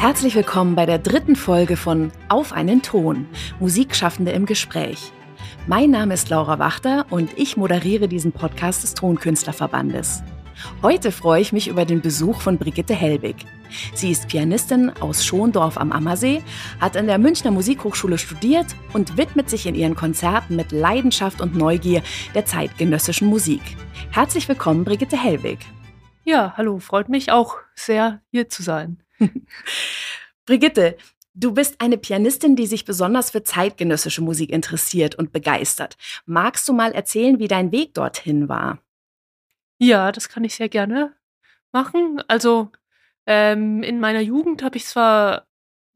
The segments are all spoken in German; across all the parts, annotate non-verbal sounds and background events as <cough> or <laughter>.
Herzlich willkommen bei der dritten Folge von Auf einen Ton, Musikschaffende im Gespräch. Mein Name ist Laura Wachter und ich moderiere diesen Podcast des Tonkünstlerverbandes. Heute freue ich mich über den Besuch von Brigitte Helbig. Sie ist Pianistin aus Schondorf am Ammersee, hat an der Münchner Musikhochschule studiert und widmet sich in ihren Konzerten mit Leidenschaft und Neugier der zeitgenössischen Musik. Herzlich willkommen, Brigitte Helbig. Ja, hallo, freut mich auch sehr, hier zu sein. <laughs> Brigitte, du bist eine Pianistin, die sich besonders für zeitgenössische Musik interessiert und begeistert. Magst du mal erzählen, wie dein Weg dorthin war? Ja, das kann ich sehr gerne machen. Also ähm, in meiner Jugend habe ich zwar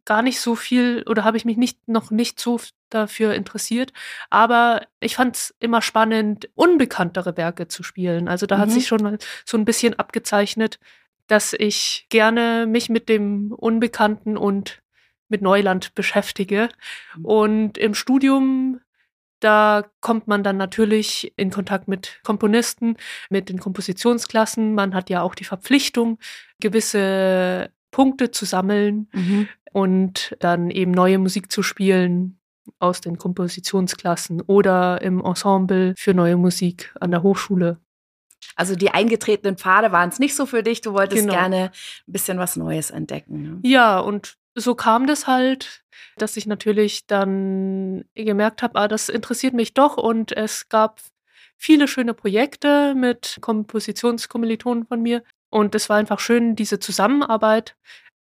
gar nicht so viel oder habe ich mich nicht noch nicht so dafür interessiert, aber ich fand es immer spannend, unbekanntere Werke zu spielen. Also da mhm. hat sich schon so ein bisschen abgezeichnet, dass ich gerne mich mit dem Unbekannten und mit Neuland beschäftige. Mhm. Und im Studium, da kommt man dann natürlich in Kontakt mit Komponisten, mit den Kompositionsklassen. Man hat ja auch die Verpflichtung, gewisse Punkte zu sammeln mhm. und dann eben neue Musik zu spielen aus den Kompositionsklassen oder im Ensemble für neue Musik an der Hochschule. Also die eingetretenen Pfade waren es nicht so für dich. Du wolltest genau. gerne ein bisschen was Neues entdecken. Ne? Ja, und so kam das halt, dass ich natürlich dann gemerkt habe, ah, das interessiert mich doch. Und es gab viele schöne Projekte mit Kompositionskommilitonen von mir. Und es war einfach schön, diese Zusammenarbeit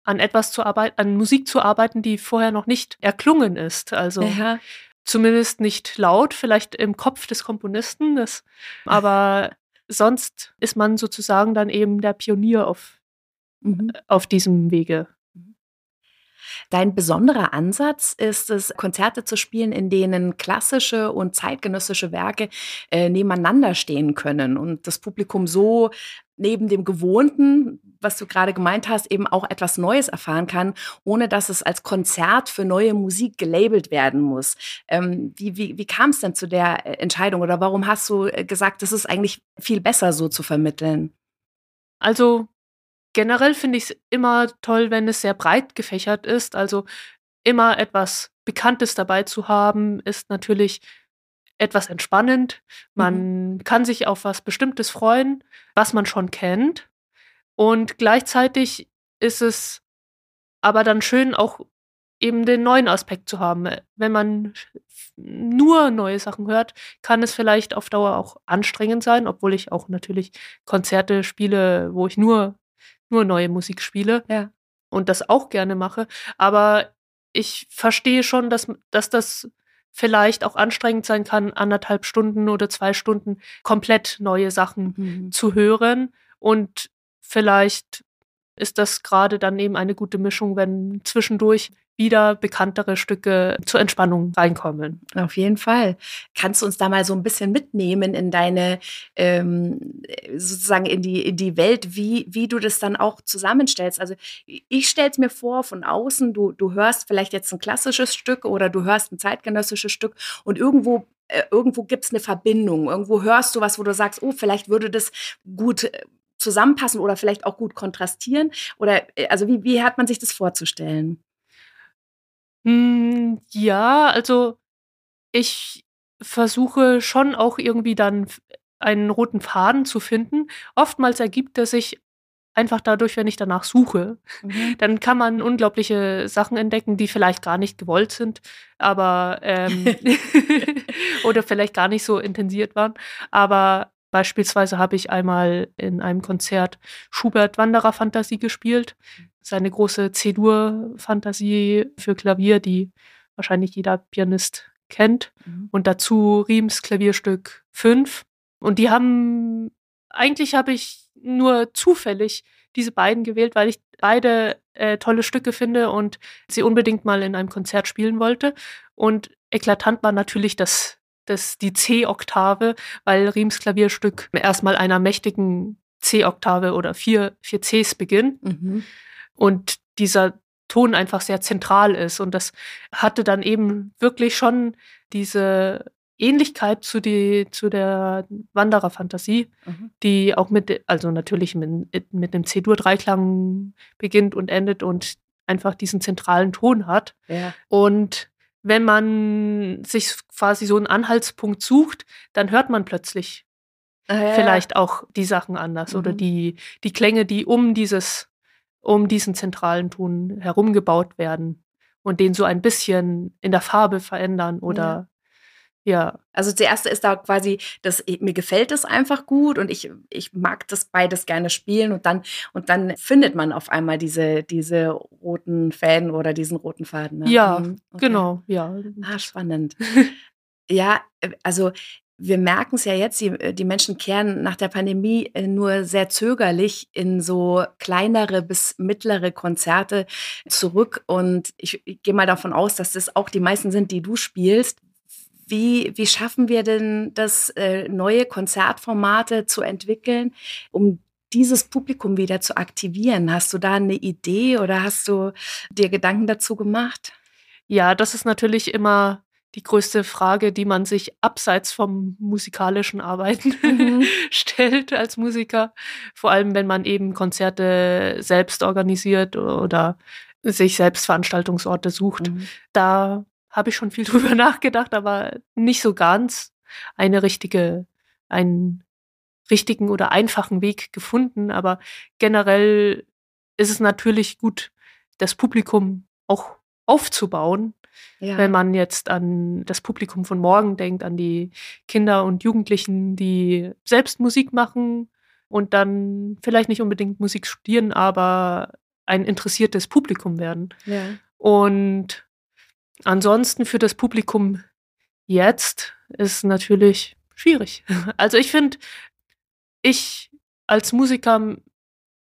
an etwas zu arbeiten, an Musik zu arbeiten, die vorher noch nicht erklungen ist. Also ja. zumindest nicht laut, vielleicht im Kopf des Komponisten. Das, aber sonst ist man sozusagen dann eben der Pionier auf, mhm. auf diesem Wege. Dein besonderer Ansatz ist es, Konzerte zu spielen, in denen klassische und zeitgenössische Werke äh, nebeneinander stehen können und das Publikum so neben dem Gewohnten, was du gerade gemeint hast, eben auch etwas Neues erfahren kann, ohne dass es als Konzert für neue Musik gelabelt werden muss. Ähm, wie wie, wie kam es denn zu der äh, Entscheidung oder warum hast du äh, gesagt, das ist eigentlich viel besser so zu vermitteln? Also generell finde ich es immer toll, wenn es sehr breit gefächert ist. Also immer etwas Bekanntes dabei zu haben, ist natürlich etwas entspannend. Man mhm. kann sich auf was Bestimmtes freuen, was man schon kennt. Und gleichzeitig ist es aber dann schön, auch eben den neuen Aspekt zu haben. Wenn man nur neue Sachen hört, kann es vielleicht auf Dauer auch anstrengend sein, obwohl ich auch natürlich Konzerte spiele, wo ich nur, nur neue Musik spiele ja. und das auch gerne mache. Aber ich verstehe schon, dass, dass das vielleicht auch anstrengend sein kann, anderthalb Stunden oder zwei Stunden komplett neue Sachen mhm. zu hören. Und vielleicht ist das gerade dann eben eine gute Mischung, wenn zwischendurch wieder bekanntere Stücke zur Entspannung reinkommen. Auf jeden Fall. Kannst du uns da mal so ein bisschen mitnehmen in deine, ähm, sozusagen in die, in die Welt, wie, wie du das dann auch zusammenstellst? Also ich stelle es mir vor von außen, du, du hörst vielleicht jetzt ein klassisches Stück oder du hörst ein zeitgenössisches Stück und irgendwo äh, irgendwo gibt es eine Verbindung, irgendwo hörst du was, wo du sagst, oh, vielleicht würde das gut äh, zusammenpassen oder vielleicht auch gut kontrastieren? Oder äh, also wie, wie hat man sich das vorzustellen? Hm, ja, also ich versuche schon auch irgendwie dann einen roten Faden zu finden. Oftmals ergibt er sich einfach dadurch, wenn ich danach suche. Mhm. Dann kann man unglaubliche Sachen entdecken, die vielleicht gar nicht gewollt sind, aber ähm, <laughs> <laughs> oder vielleicht gar nicht so intensiert waren. Aber beispielsweise habe ich einmal in einem Konzert Schubert Wanderer-Fantasie gespielt seine große C-Dur-Fantasie für Klavier, die wahrscheinlich jeder Pianist kennt. Mhm. Und dazu Riems Klavierstück 5. Und die haben, eigentlich habe ich nur zufällig diese beiden gewählt, weil ich beide äh, tolle Stücke finde und sie unbedingt mal in einem Konzert spielen wollte. Und eklatant war natürlich das, das, die C-Oktave, weil Riems Klavierstück erstmal einer mächtigen C-Oktave oder vier, vier Cs beginnt. Mhm und dieser Ton einfach sehr zentral ist. Und das hatte dann eben wirklich schon diese Ähnlichkeit zu, die, zu der Wandererfantasie, mhm. die auch mit, also natürlich mit, mit einem C-Dur-Dreiklang beginnt und endet und einfach diesen zentralen Ton hat. Ja. Und wenn man sich quasi so einen Anhaltspunkt sucht, dann hört man plötzlich Ah, ja, vielleicht auch die Sachen anders oder Mhm. die, die Klänge, die um dieses, um diesen zentralen Ton herumgebaut werden und den so ein bisschen in der Farbe verändern oder ja. Also zuerst ist da quasi, das, mir gefällt es einfach gut und ich, ich mag das beides gerne spielen und dann, und dann findet man auf einmal diese, diese roten Fäden oder diesen roten Faden. Ne? Ja, Mhm, okay. genau, ja. Ah, spannend. <laughs> ja, äh, also wir merken es ja jetzt, die, äh, die Menschen kehren nach der Pandemie äh, nur sehr zögerlich in so kleinere bis mittlere Konzerte zurück. Und ich, ich gehe mal davon aus, dass das auch die meisten sind, die du spielst. Wie, wie schaffen wir denn das, äh, neue Konzertformate zu entwickeln, um dieses Publikum wieder zu aktivieren? Hast du da eine Idee oder hast du dir Gedanken dazu gemacht? Ja, das ist natürlich immer die größte Frage, die man sich abseits vom musikalischen Arbeiten Mhm. <laughs> stellt als Musiker. Vor allem, wenn man eben Konzerte selbst organisiert oder sich selbst Veranstaltungsorte sucht. Mhm. Da habe ich schon viel <laughs> drüber nachgedacht, aber nicht so ganz eine richtige, einen richtigen oder einfachen Weg gefunden. Aber generell ist es natürlich gut, das Publikum auch aufzubauen, Ja. wenn man jetzt an das Publikum von morgen denkt, an die Kinder und Jugendlichen, die selbst Musik machen und dann vielleicht nicht unbedingt Musik studieren, aber ein interessiertes Publikum werden. ja. Und ansonsten für das Publikum jetzt ist natürlich schwierig. <laughs> Also ich finde, ich als Musiker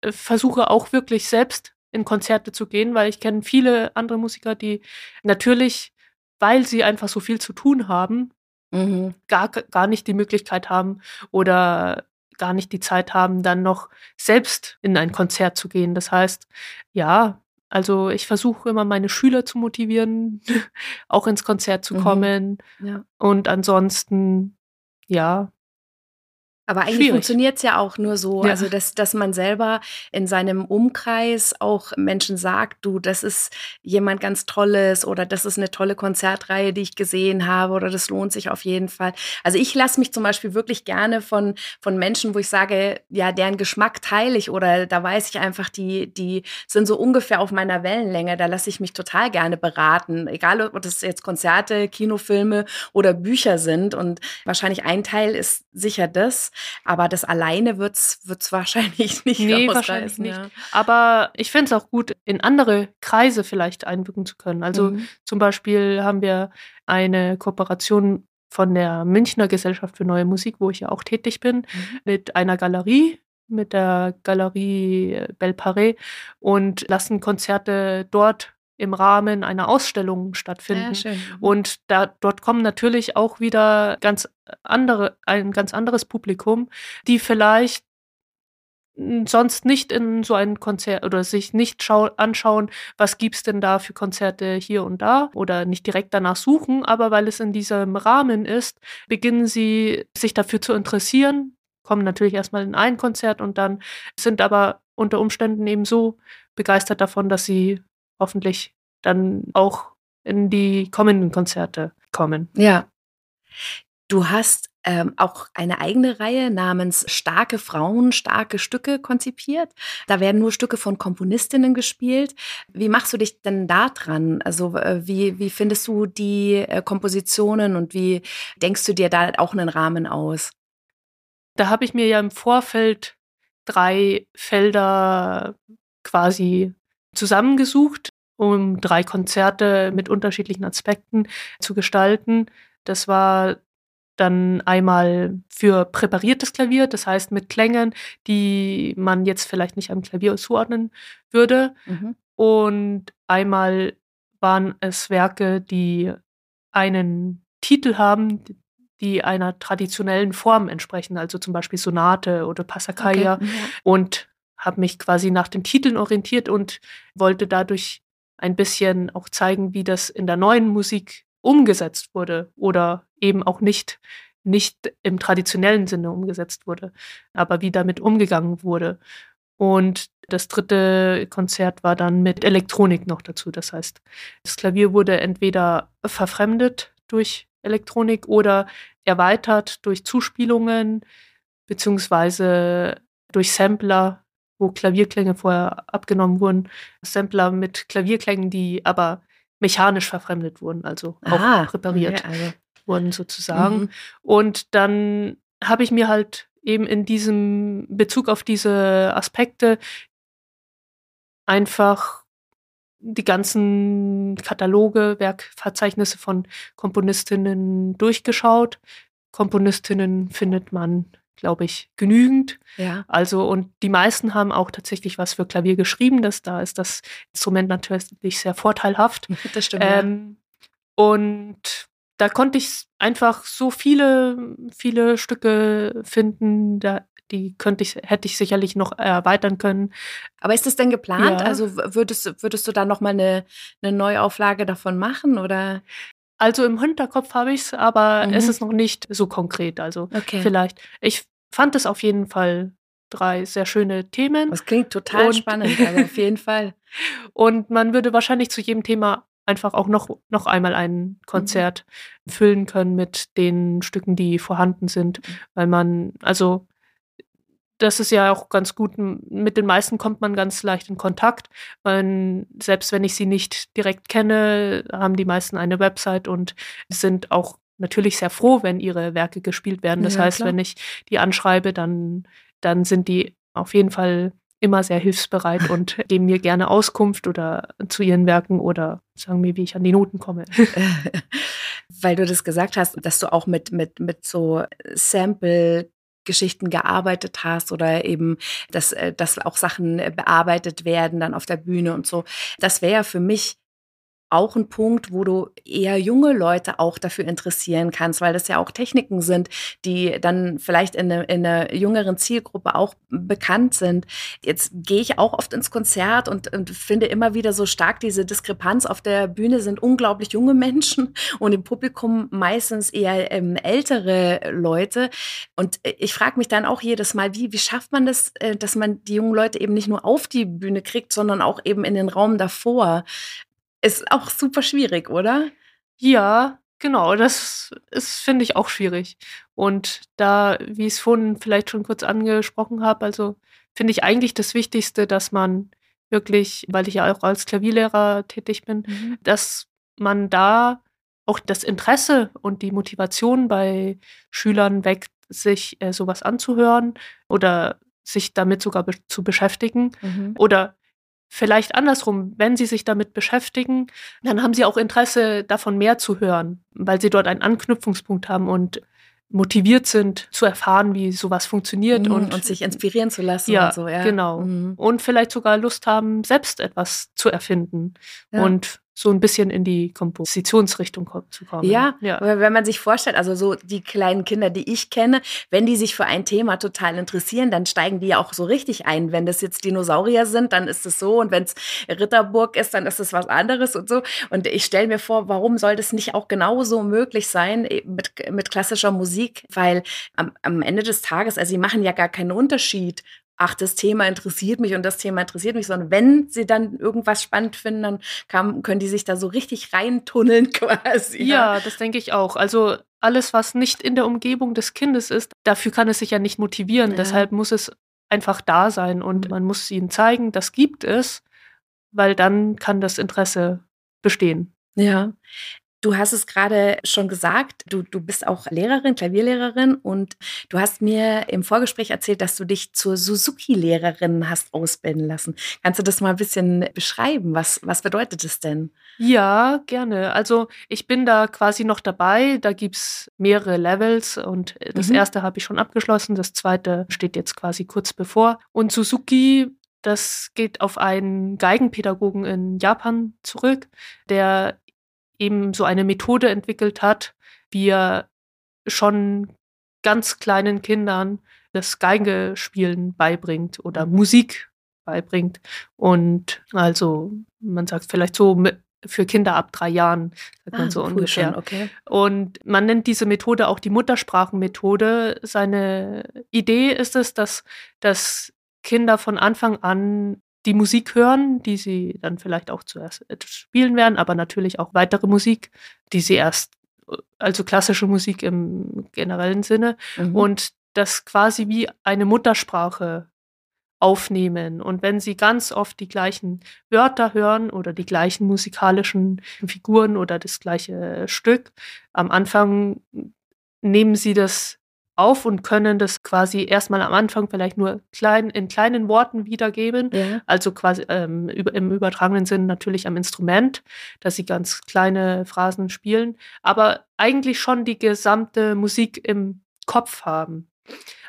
äh, versuche auch wirklich selbst in Konzerte zu gehen, weil ich kenne viele andere Musiker, die natürlich, weil sie einfach so viel zu tun haben, Mhm. gar, gar nicht die Möglichkeit haben oder gar nicht die Zeit haben, dann noch selbst in ein Konzert zu gehen. Das heißt, ja, also ich versuche immer meine Schüler zu motivieren, <laughs> auch ins Konzert zu Mhm. kommen. Ja. Und ansonsten, ja, Aber eigentlich funktioniert es ja auch nur so, Ja. also dass, dass man selber in seinem Umkreis auch Menschen sagt, du, das ist jemand ganz Tolles oder das ist eine tolle Konzertreihe, die ich gesehen habe oder das lohnt sich auf jeden Fall. Also ich lasse mich zum Beispiel wirklich gerne von, von Menschen, wo ich sage, ja, deren Geschmack teile ich oder da weiß ich einfach, die, die sind so ungefähr auf meiner Wellenlänge, da lasse ich mich total gerne beraten, egal ob das jetzt Konzerte, Kinofilme oder Bücher sind und wahrscheinlich ein Teil ist sicher das, aber das alleine wird's wird's <laughs> wahrscheinlich nicht Nee, wahrscheinlich nicht. Ja. aber ich finde es auch gut, in andere Kreise vielleicht einwirken zu können. Also Mhm. zum Beispiel haben wir eine Kooperation von der Münchner Gesellschaft für neue Musik, wo ich ja auch tätig bin, Mhm. mit einer Galerie, mit der Galerie äh, Belparé und lassen Konzerte dort im Rahmen einer Ausstellung stattfinden. Ja, schön. Und da, dort kommen natürlich auch wieder ganz andere, ein ganz anderes Publikum, die vielleicht sonst nicht in so ein Konzert oder sich nicht schau anschauen, was gibt's denn da für Konzerte hier und da oder nicht direkt danach suchen, aber weil es in diesem Rahmen ist, beginnen sie sich dafür zu interessieren, kommen natürlich erstmal in ein Konzert und dann sind aber unter Umständen eben so begeistert davon, dass sie hoffentlich dann auch in die kommenden Konzerte kommen. Ja. Du hast ähm, auch eine eigene Reihe namens Starke Frauen, starke Stücke konzipiert. Da werden nur Stücke von Komponistinnen gespielt. Wie machst du dich denn da dran? Also äh, wie, wie findest du die äh, Kompositionen und wie denkst du dir da auch einen Rahmen aus? Da habe ich mir ja im Vorfeld drei Felder quasi zusammengesucht, um drei Konzerte mit unterschiedlichen Aspekten zu gestalten. Das war dann einmal für präpariertes Klavier, das heißt mit Klängen, die man jetzt vielleicht nicht am Klavier zuordnen würde. Mhm. Und einmal waren es Werke, die einen Titel haben, die einer traditionellen Form entsprechen, also zum Beispiel Sonate oder Passacaglia. Okay. Und habe mich quasi nach den Titeln orientiert und wollte dadurch ein bisschen auch zeigen, wie das in der neuen Musik umgesetzt wurde oder eben auch nicht, nicht im traditionellen Sinne umgesetzt wurde, aber wie damit umgegangen wurde. Und das dritte Konzert war dann mit Elektronik noch dazu. Das heißt, das Klavier wurde entweder verfremdet durch Elektronik oder erweitert durch Zuspielungen beziehungsweise durch Sampler, wo Klavierklänge vorher abgenommen wurden. Sampler mit Klavierklängen, die aber mechanisch verfremdet wurden, also auch Ah, präpariert okay, also. wurden sozusagen. Mhm. Und dann habe ich mir halt eben in diesem Bezug auf diese Aspekte einfach die ganzen Kataloge, Werkverzeichnisse von Komponistinnen durchgeschaut. Komponistinnen findet man, glaube ich, genügend. Ja. Also, und die meisten haben auch tatsächlich was für Klavier geschrieben. Das, da ist das Instrument natürlich sehr vorteilhaft. <laughs> Das stimmt. Ähm, und da konnte ich einfach so viele, viele Stücke finden, da, die könnte ich, hätte ich sicherlich noch erweitern können. Aber ist das denn geplant? Ja. Also würdest, würdest du da nochmal eine, eine Neuauflage davon machen? Oder? Also im Hinterkopf habe ich es, aber Mhm. es ist noch nicht so konkret. Also Okay. vielleicht. Ich fand es auf jeden Fall drei sehr schöne Themen. Das klingt total Und- spannend, also auf jeden Fall. <laughs> Und man würde wahrscheinlich zu jedem Thema einfach auch noch, noch einmal ein Konzert füllen können mit den Stücken, die vorhanden sind, weil man, also das ist ja auch ganz gut, mit den meisten kommt man ganz leicht in Kontakt, weil selbst wenn ich sie nicht direkt kenne, haben die meisten eine Website und sind auch natürlich sehr froh, wenn ihre Werke gespielt werden. Das Ja, heißt, klar. wenn ich die anschreibe, dann, dann sind die auf jeden Fall immer sehr hilfsbereit und <laughs> geben mir gerne Auskunft oder zu ihren Werken oder sagen mir, wie ich an die Noten komme. <laughs> Weil du das gesagt hast, dass du auch mit, mit, mit so Sample-Geschichten gearbeitet hast oder eben, dass, äh, dass auch Sachen äh, bearbeitet werden dann auf der Bühne und so. Das wäre ja für mich auch ein Punkt, wo du eher junge Leute auch dafür interessieren kannst, weil das ja auch Techniken sind, die dann vielleicht in, eine, in einer jüngeren Zielgruppe auch bekannt sind. Jetzt gehe ich auch oft ins Konzert und, und finde immer wieder so stark diese Diskrepanz. Auf der Bühne sind unglaublich junge Menschen <laughs> und im Publikum meistens eher ähm, ältere Leute. Und äh, ich frage mich dann auch jedes Mal, wie, wie schafft man das, äh, dass man die jungen Leute eben nicht nur auf die Bühne kriegt, sondern auch eben in den Raum davor. Ist auch super schwierig, oder? Ja, genau, das ist, finde ich, auch schwierig. Und da, wie ich es vorhin vielleicht schon kurz angesprochen habe, also finde ich eigentlich das Wichtigste, dass man wirklich, weil ich ja auch als Klavierlehrer tätig bin, dass man da auch das Interesse und die Motivation bei Schülern weckt, sich äh, sowas anzuhören oder sich damit sogar be zu beschäftigen. Mhm. Oder vielleicht andersrum, wenn sie sich damit beschäftigen, dann haben sie auch Interesse davon mehr zu hören, weil sie dort einen Anknüpfungspunkt haben und motiviert sind zu erfahren, wie sowas funktioniert Mhm, und, und sich inspirieren zu lassen Ja, und so, ja. genau. Mhm. und vielleicht sogar Lust haben, selbst etwas zu erfinden Ja. und so ein bisschen in die Kompositionsrichtung ko- zu kommen. Ja, ja. wenn man sich vorstellt, also so die kleinen Kinder, die ich kenne, wenn die sich für ein Thema total interessieren, dann steigen die ja auch so richtig ein. Wenn das jetzt Dinosaurier sind, dann ist es so und wenn es Ritterburg ist, dann ist es was anderes und so. Und ich stelle mir vor, warum soll das nicht auch genauso möglich sein eben mit, mit klassischer Musik? Weil am, am Ende des Tages, also sie machen ja gar keinen Unterschied. Ach, das Thema interessiert mich und das Thema interessiert mich, sondern wenn sie dann irgendwas spannend finden, dann kann, können die sich da so richtig reintunneln <laughs> quasi. Ja, das denke ich auch. Also alles, was nicht in der Umgebung des Kindes ist, dafür kann es sich ja nicht motivieren. Ja. Deshalb muss es einfach da sein und Mhm. man muss ihnen zeigen, das gibt es, weil dann kann das Interesse bestehen. Ja. Du hast es gerade schon gesagt, du, du bist auch Lehrerin, Klavierlehrerin und du hast mir im Vorgespräch erzählt, dass du dich zur Suzuki-Lehrerin hast ausbilden lassen. Kannst du das mal ein bisschen beschreiben? Was, was bedeutet das denn? Ja, gerne. Also ich bin da quasi noch dabei. Da gibt es mehrere Levels und das Mhm. erste habe ich schon abgeschlossen, das zweite steht jetzt quasi kurz bevor. Und Suzuki, das geht auf einen Geigenpädagogen in Japan zurück, der eben so eine Methode entwickelt hat, wie er schon ganz kleinen Kindern das Geigespielen beibringt oder Musik beibringt. Und also, man sagt vielleicht so mit, für Kinder ab drei Jahren, sagt man so ungefähr. schon, okay. Und man nennt diese Methode auch die Muttersprachenmethode. Seine Idee ist es, dass, dass Kinder von Anfang an die Musik hören, die sie dann vielleicht auch zuerst spielen werden, aber natürlich auch weitere Musik, die sie erst, also klassische Musik im generellen Sinne mhm. und das quasi wie eine Muttersprache aufnehmen. Und wenn sie ganz oft die gleichen Wörter hören oder die gleichen musikalischen Figuren oder das gleiche Stück, am Anfang nehmen sie das auf und können das quasi erstmal am Anfang vielleicht nur klein, in kleinen Worten wiedergeben. Ja. Also quasi ähm, über, im übertragenen Sinn natürlich am Instrument, dass sie ganz kleine Phrasen spielen, aber eigentlich schon die gesamte Musik im Kopf haben.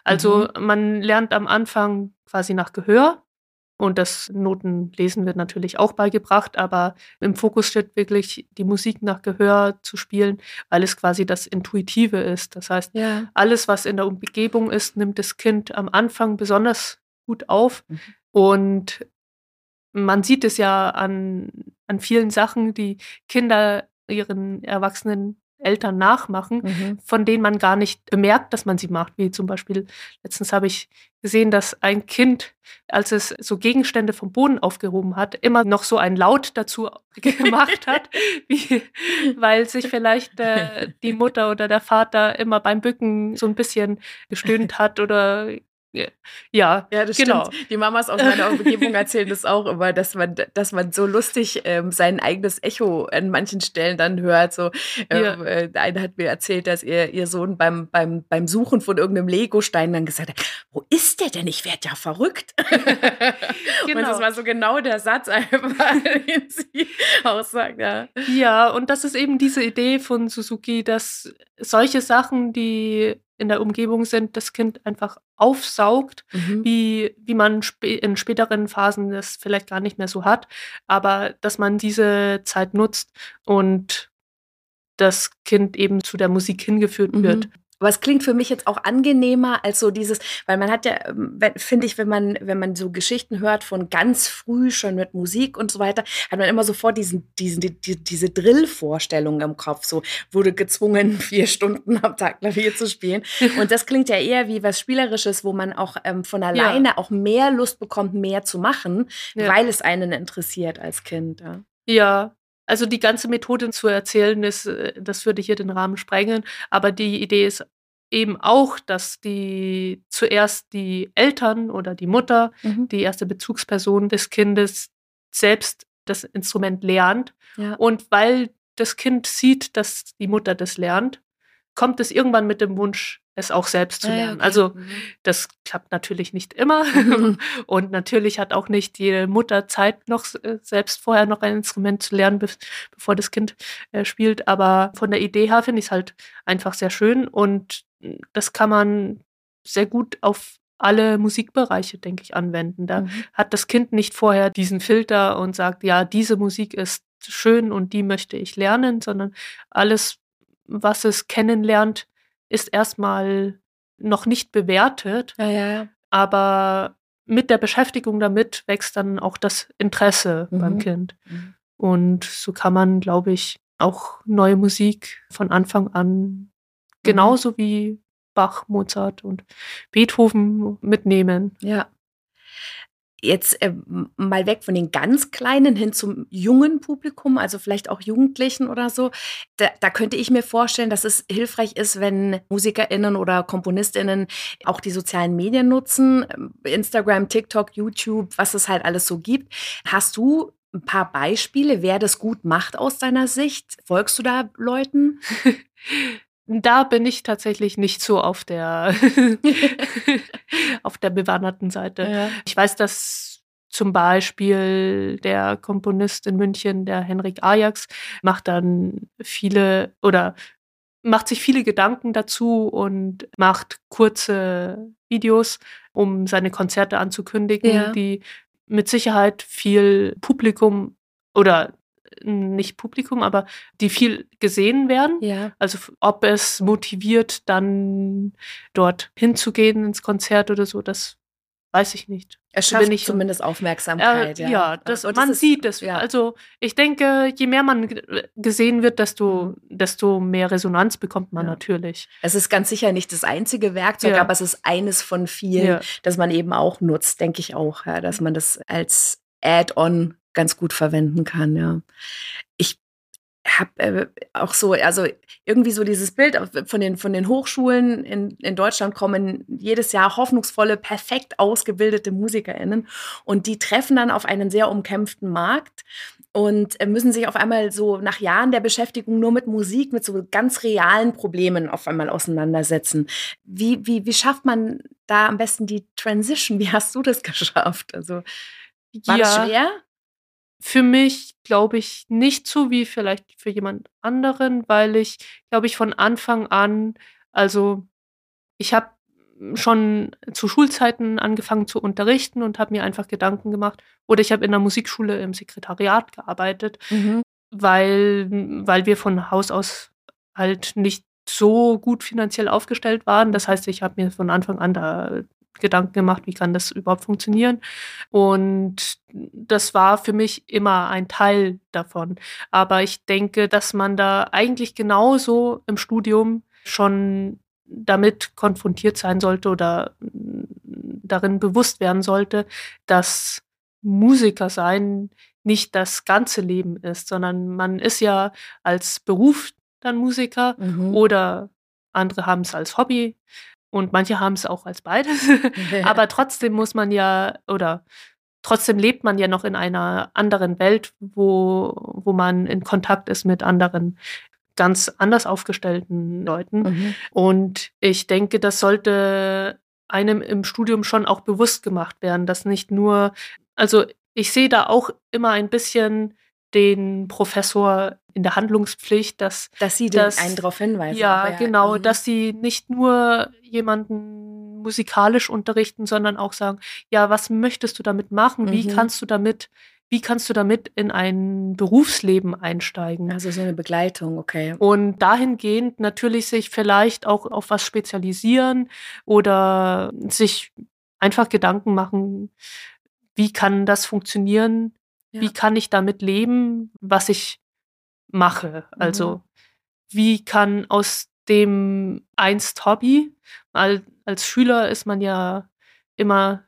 Also mhm. man lernt am Anfang quasi nach Gehör und das Notenlesen wird natürlich auch beigebracht, aber im Fokus steht wirklich die Musik nach Gehör zu spielen, weil es quasi das Intuitive ist. Das heißt, ja. alles, was in der Umgebung ist, nimmt das Kind am Anfang besonders gut auf. Mhm. Und man sieht es ja an, an vielen Sachen, die Kinder ihren Erwachsenen Eltern nachmachen, mhm. von denen man gar nicht bemerkt, dass man sie macht. Wie zum Beispiel, letztens habe ich gesehen, dass ein Kind, als es so Gegenstände vom Boden aufgehoben hat, immer noch so ein Laut dazu <laughs> gemacht hat, wie, weil sich vielleicht äh, die Mutter oder der Vater immer beim Bücken so ein bisschen gestöhnt hat oder ja, ja, das genau. stimmt. Die Mamas aus meiner Umgebung <laughs> erzählen das auch immer, dass man, dass man so lustig ähm, sein eigenes Echo an manchen Stellen dann hört. So, ähm, ja. äh, eine hat mir erzählt, dass ihr, ihr Sohn beim, beim, beim Suchen von irgendeinem Legostein dann gesagt hat, wo ist der denn? Ich werde ja verrückt. genau. <laughs> Und das war so genau der Satz, einfach, <laughs> den sie auch sagt. Ja. ja, und das ist eben diese Idee von Suzuki, dass solche Sachen, die in der Umgebung sind, das Kind einfach aufsaugt, mhm. wie, wie man in späteren Phasen das vielleicht gar nicht mehr so hat, aber dass man diese Zeit nutzt und das Kind eben zu der Musik hingeführt mhm. wird. Aber es klingt für mich jetzt auch angenehmer als so dieses, weil man hat ja, ähm, finde ich, wenn man, wenn man so Geschichten hört von ganz früh schon mit Musik und so weiter, hat man immer sofort diesen, diesen, die, diese Drill-Vorstellung im Kopf. So wurde gezwungen, <laughs> vier Stunden am Tag Klavier zu spielen. Und das klingt ja eher wie was Spielerisches, wo man auch ähm, von alleine ja. auch mehr Lust bekommt, mehr zu machen, ja. weil es einen interessiert als Kind. Ja. Ja, also die ganze Methode zu erzählen, ist, äh, das würde hier den Rahmen sprengen. Aber die Idee ist eben auch, dass die zuerst die Eltern oder die Mutter, mhm. die erste Bezugsperson des Kindes, selbst das Instrument lernt. Ja. Und weil das Kind sieht, dass die Mutter das lernt, kommt es irgendwann mit dem Wunsch, es auch selbst zu lernen. Ja, okay. Also mhm. das klappt natürlich nicht immer <laughs> <laughs> und natürlich hat auch nicht jede Mutter Zeit, noch äh, selbst vorher noch ein Instrument zu lernen, bevor das Kind äh, spielt. Aber von der Idee her finde ich es halt einfach sehr schön und das kann man sehr gut auf alle Musikbereiche, denke ich, anwenden. Da mhm. hat das Kind nicht vorher diesen Filter und sagt, ja, diese Musik ist schön und die möchte ich lernen, sondern alles, was es kennenlernt, ist erstmal noch nicht bewertet. Ja, ja. Aber mit der Beschäftigung damit wächst dann auch das Interesse mhm. beim Kind. Mhm. Und so kann man, glaube ich, auch neue Musik von Anfang an mhm. genauso wie Bach, Mozart und Beethoven mitnehmen. Ja jetzt äh, mal weg von den ganz Kleinen hin zum jungen Publikum, also vielleicht auch Jugendlichen oder so. Da, da, könnte ich mir vorstellen, dass es hilfreich ist, wenn MusikerInnen oder KomponistInnen auch die sozialen Medien nutzen. Instagram, TikTok, YouTube, was es halt alles so gibt. Hast du ein paar Beispiele, wer das gut macht aus deiner Sicht? Folgst du da Leuten? <laughs> Da bin ich tatsächlich nicht so auf der, <laughs> <laughs> auf der bewanderten Seite. Ja. Ich weiß, dass zum Beispiel der Komponist in München, der Henrik Ajax, macht dann viele oder macht sich viele Gedanken dazu und macht kurze Videos, um seine Konzerte anzukündigen, ja. die mit Sicherheit viel Publikum oder nicht Publikum, aber die viel gesehen werden. Ja. Also ob es motiviert, dann dort hinzugehen ins Konzert oder so, das weiß ich nicht. Es schafft ich- zumindest Aufmerksamkeit. Äh, ja, ja, das, Und man ist- sieht es. ja. Also ich denke, je mehr man g- gesehen wird, desto, desto mehr Resonanz bekommt man Ja. natürlich. Es ist ganz sicher nicht das einzige Werkzeug, aber es ist eines von vielen, das man eben auch nutzt, denke ich auch, dass man das als Add-on ganz gut verwenden kann. Ja. Ich habe äh, auch so, also irgendwie so dieses Bild auf- von den, von den Hochschulen in, in Deutschland kommen jedes Jahr hoffnungsvolle, perfekt ausgebildete MusikerInnen und die treffen dann auf einen sehr umkämpften Markt und äh, müssen sich auf einmal so nach Jahren der Beschäftigung nur mit Musik, mit so ganz realen Problemen auf einmal auseinandersetzen. Wie, wie, wie schafft man da am besten die Transition? Wie hast du das <laughs> geschafft? Also war das schwer? Für mich glaube ich nicht so wie vielleicht für jemand anderen, weil ich glaube ich von Anfang an, also ich habe schon zu Schulzeiten angefangen zu unterrichten und habe mir einfach Gedanken gemacht. Oder ich habe in der Musikschule im Sekretariat gearbeitet, Mhm. weil, weil wir von Haus aus halt nicht so gut finanziell aufgestellt waren. Das heißt, ich habe mir von Anfang an da Gedanken gemacht, wie kann das überhaupt funktionieren. Und das war für mich immer ein Teil davon. Aber ich denke, dass man da eigentlich genauso im Studium schon damit konfrontiert sein sollte oder mm, darin bewusst werden sollte, dass Musiker sein nicht das ganze Leben ist, sondern man ist ja als Beruf dann Musiker Mhm. oder andere haben es als Hobby und manche haben es auch als beides. <laughs> <laughs> Aber trotzdem muss man ja oder trotzdem lebt man ja noch in einer anderen Welt, wo, wo man in Kontakt ist mit anderen ganz anders aufgestellten Leuten. Mhm. Und ich denke, das sollte einem im Studium schon auch bewusst gemacht werden, dass nicht nur, also ich sehe da auch immer ein bisschen den Professor in der Handlungspflicht, dass Dass sie Das- den einen darauf hinweisen. ja, aber genau, mhm. dass sie nicht nur jemanden musikalisch unterrichten, sondern auch sagen, ja, was möchtest du damit machen? Wie Mhm. kannst du damit, wie kannst du damit in ein Berufsleben einsteigen? Also so eine Begleitung, okay. Und dahingehend natürlich sich vielleicht auch auf was spezialisieren oder sich einfach Gedanken machen, wie kann das funktionieren? Ja. Wie kann ich damit leben, was ich mache? Also, wie kann aus dem einst Hobby, als Schüler ist man ja immer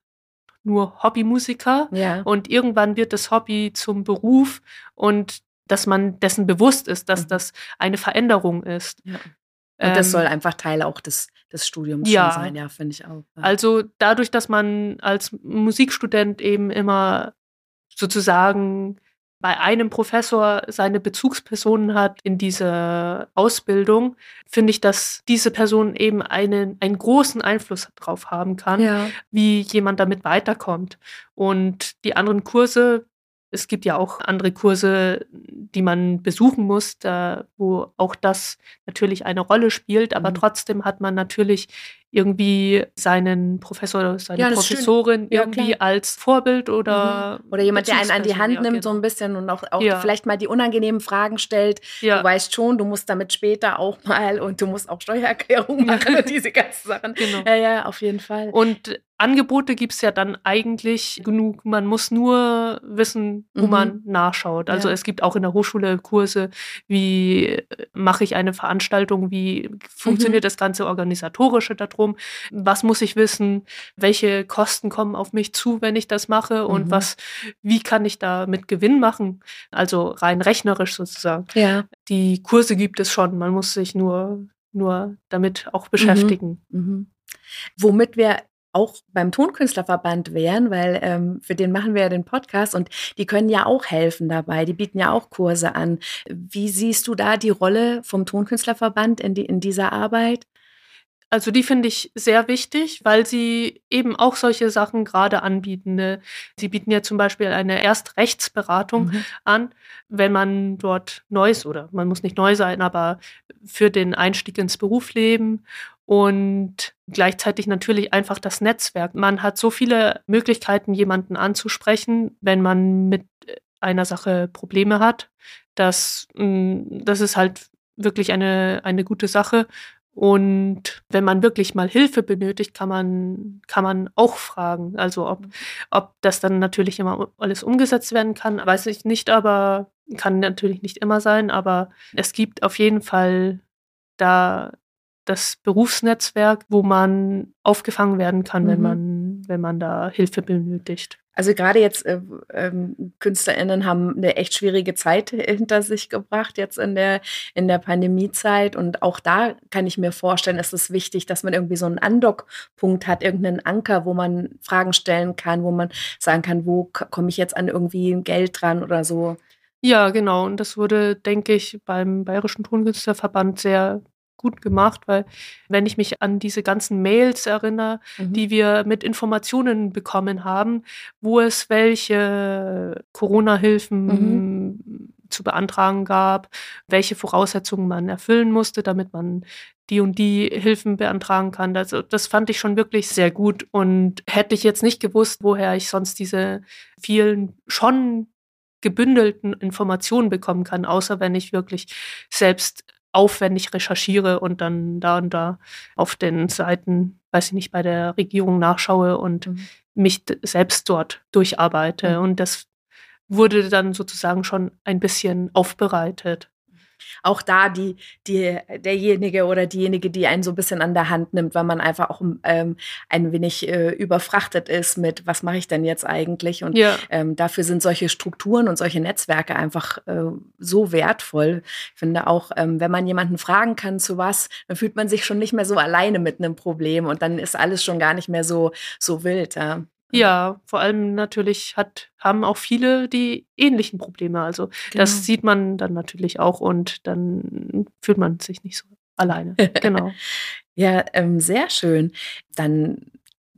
nur Hobbymusiker Ja. und irgendwann wird das Hobby zum Beruf und dass man dessen bewusst ist, dass Mhm. das eine Veränderung ist. Ja. Und das Ähm, soll einfach Teil auch des, des Studiums ja. schon sein, ja, finde ich auch. Ja. Also dadurch, dass man als Musikstudent eben immer sozusagen bei einem Professor seine Bezugspersonen hat in dieser Ausbildung, finde ich, dass diese Person eben einen, einen großen Einfluss drauf haben kann, ja. wie jemand damit weiterkommt. Und die anderen Kurse, es gibt ja auch andere Kurse, die man besuchen muss, da, wo auch das natürlich eine Rolle spielt, aber Mhm. trotzdem hat man natürlich irgendwie seinen Professor oder seine Ja. Professorin Ja, irgendwie klar. als Vorbild oder Oder jemand, der einen an die Hand ja, nimmt, so genau. ein bisschen und auch, auch Ja. vielleicht mal die unangenehmen Fragen stellt. Ja, Du weißt schon, du musst damit später auch mal und du musst auch Steuererklärung machen und diese ganzen Sachen. <laughs> genau. Ja, ja, auf jeden Fall. Und Angebote gibt es ja dann eigentlich genug. Man muss nur wissen, wo Mhm. man nachschaut. Also Ja. es gibt auch in der Hochschule Kurse, wie äh, mache ich eine Veranstaltung, wie funktioniert Mhm. das ganze Organisatorische darum, was muss ich wissen, welche Kosten kommen auf mich zu, wenn ich das mache und Mhm. was, wie kann ich da mit Gewinn machen, also rein rechnerisch sozusagen. ja. Die Kurse gibt es schon, man muss sich nur, nur damit auch beschäftigen. Mhm. Womit wir auch beim Tonkünstlerverband wären, weil ähm, für den machen wir ja den Podcast und die können ja auch helfen dabei. Die bieten ja auch Kurse an. Wie siehst du da die Rolle vom Tonkünstlerverband in, die, in dieser Arbeit? Also die finde ich sehr wichtig, weil sie eben auch solche Sachen gerade anbieten. Ne? Sie bieten ja zum Beispiel eine Erstrechtsberatung Mhm. an, wenn man dort neu ist oder man muss nicht neu sein, aber für den Einstieg ins Berufsleben und gleichzeitig natürlich einfach das Netzwerk. Man hat so viele Möglichkeiten, jemanden anzusprechen, wenn man mit einer Sache Probleme hat. Das, mm, das ist halt wirklich eine, eine gute Sache. Und wenn man wirklich mal Hilfe benötigt, kann man, kann man auch fragen. Also ob, ob das dann natürlich immer alles umgesetzt werden kann, weiß ich nicht, aber kann natürlich nicht immer sein. Aber es gibt auf jeden Fall da das Berufsnetzwerk, wo man aufgefangen werden kann, mhm. wenn man, wenn man da Hilfe benötigt. Also gerade jetzt äh, ähm, KünstlerInnen haben eine echt schwierige Zeit <laughs> hinter sich gebracht, jetzt in der, in der Pandemiezeit. Und auch da kann ich mir vorstellen, ist es wichtig, dass man irgendwie so einen Andockpunkt hat, irgendeinen Anker, wo man Fragen stellen kann, wo man sagen kann, wo komme ich jetzt an irgendwie Geld dran oder so. Ja, genau. Und das wurde, denke ich, beim Bayerischen Tonkünstlerverband sehr gut gemacht, weil wenn ich mich an diese ganzen Mails erinnere, mhm. die wir mit Informationen bekommen haben, wo es welche Corona-Hilfen mhm. zu beantragen gab, welche Voraussetzungen man erfüllen musste, damit man die und die Hilfen beantragen kann. Also das fand ich schon wirklich sehr gut und hätte ich jetzt nicht gewusst, woher ich sonst diese vielen schon gebündelten Informationen bekommen kann, außer wenn ich wirklich selbst aufwendig recherchiere und dann da und da auf den Seiten, weiß ich nicht, bei der Regierung nachschaue und mhm. mich selbst dort durcharbeite. Mhm. Und das wurde dann sozusagen schon ein bisschen aufbereitet auch da die, die, derjenige oder diejenige, die einen so ein bisschen an der Hand nimmt, weil man einfach auch ähm, ein wenig äh, überfrachtet ist mit, was mache ich denn jetzt eigentlich? Und ja. ähm, dafür sind solche Strukturen und solche Netzwerke einfach äh, so wertvoll. Ich finde auch, ähm, wenn man jemanden fragen kann zu was, dann fühlt man sich schon nicht mehr so alleine mit einem Problem und dann ist alles schon gar nicht mehr so, so wild. Ja. Ja, vor allem natürlich hat, haben auch viele die ähnlichen Probleme. Also genau. das sieht man dann natürlich auch und dann fühlt man sich nicht so alleine. genau. <laughs> ja, ähm, sehr schön. Dann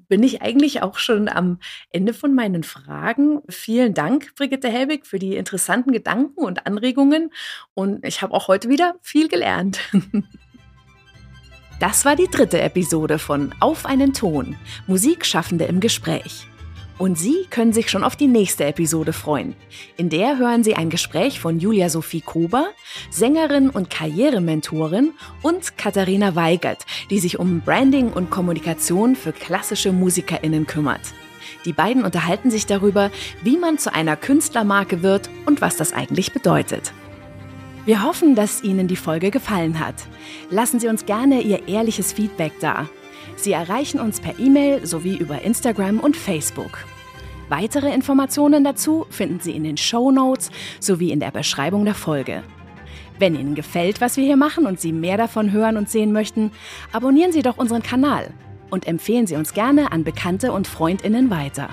bin ich eigentlich auch schon am Ende von meinen Fragen. Vielen Dank, Brigitte Helbig, für die interessanten Gedanken und Anregungen. Und ich habe auch heute wieder viel gelernt. <laughs> Das war die dritte Episode von Auf einen Ton, Musikschaffende im Gespräch. Und Sie können sich schon auf die nächste Episode freuen. In der hören Sie ein Gespräch von Julia Sophie Kober, Sängerin und Karrierementorin, und Katharina Weigert, die sich um Branding und Kommunikation für klassische MusikerInnen kümmert. Die beiden unterhalten sich darüber, wie man zu einer Künstlermarke wird und was das eigentlich bedeutet. Wir hoffen, dass Ihnen die Folge gefallen hat. Lassen Sie uns gerne Ihr ehrliches Feedback da. Sie erreichen uns per E-Mail sowie über Instagram und Facebook. Weitere Informationen dazu finden Sie in den Show Notes sowie in der Beschreibung der Folge. Wenn Ihnen gefällt, was wir hier machen und Sie mehr davon hören und sehen möchten, abonnieren Sie doch unseren Kanal und empfehlen Sie uns gerne an Bekannte und Freundinnen weiter.